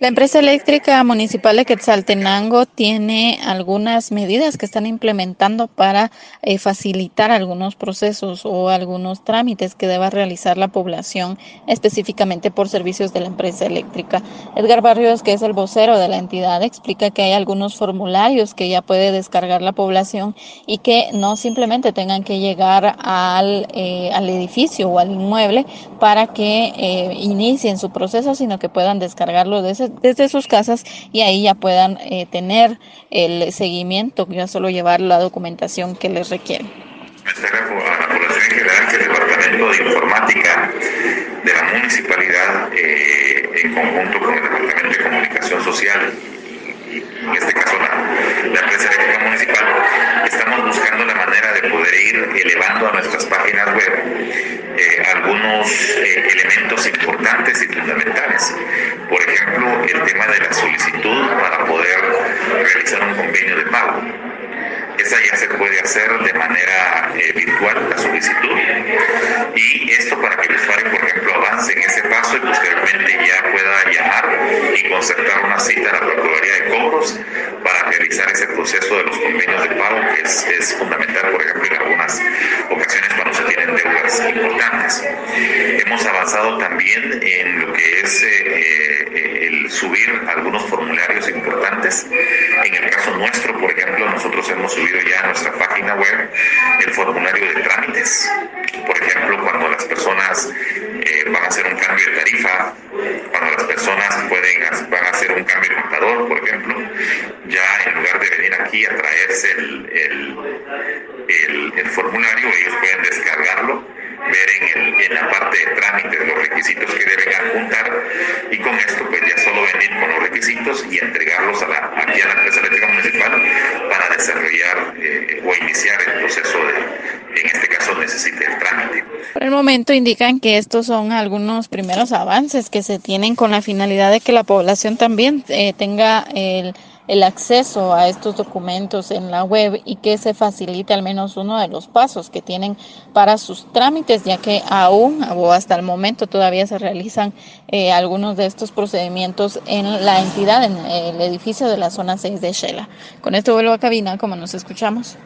La empresa eléctrica municipal de Quetzaltenango tiene algunas medidas que están implementando para eh, facilitar algunos procesos o algunos trámites que deba realizar la población específicamente por servicios de la empresa eléctrica. Edgar Barrios, que es el vocero de la entidad, explica que hay algunos formularios que ya puede descargar la población y que no simplemente tengan que llegar al, eh, al edificio o al inmueble para que eh, inicien su proceso, sino que puedan descargarlo desde desde sus casas y ahí ya puedan eh, tener el seguimiento, ya solo llevar la documentación que les requiere. A la población en general que el Departamento de Informática de la Municipalidad, eh, en conjunto con el Departamento de Comunicación Social, en este caso la, la empresa eléctrica municipal, estamos buscando la manera de poder ir elevando a nuestras páginas fundamentales. Por ejemplo, el tema de la solicitud para poder realizar un convenio de pago. Esa ya se puede hacer de manera eh, virtual, la solicitud. Y esto para que el usuario, por ejemplo, avance en ese paso y posteriormente ya pueda llamar y concertar una cita a la Procuraduría de Cobros para realizar ese proceso de los convenios de pago, que es, es fundamental, por ejemplo, en algunas ocasiones cuando deudas importantes. Hemos avanzado también en lo que es eh, eh, el subir algunos formularios importantes. En el caso nuestro, por ejemplo, nosotros hemos subido ya a nuestra página web el formulario de trámites. Por ejemplo, cuando las personas eh, van a hacer un cambio de tarifa, cuando las personas pueden van a hacer un cambio de contador, por ejemplo, ya en lugar de venir aquí a traerse el, el, el formulario, ellos pueden descargarlo ver en, en, la parte de trámites los requisitos que deben adjuntar y con esto pues ya solo venir con los requisitos y entregarlos a la, aquí a la empresa eléctrica municipal para desarrollar eh, o iniciar el proceso de, en este caso necesite el trámite. Por el momento indican que estos son algunos primeros avances que se tienen con la finalidad de que la población también eh, tenga el el acceso a estos documentos en la web y que se facilite al menos uno de los pasos que tienen para sus trámites, ya que aún o hasta el momento todavía se realizan eh, algunos de estos procedimientos en la entidad, en el edificio de la zona 6 de Shela. Con esto vuelvo a cabina, como nos escuchamos.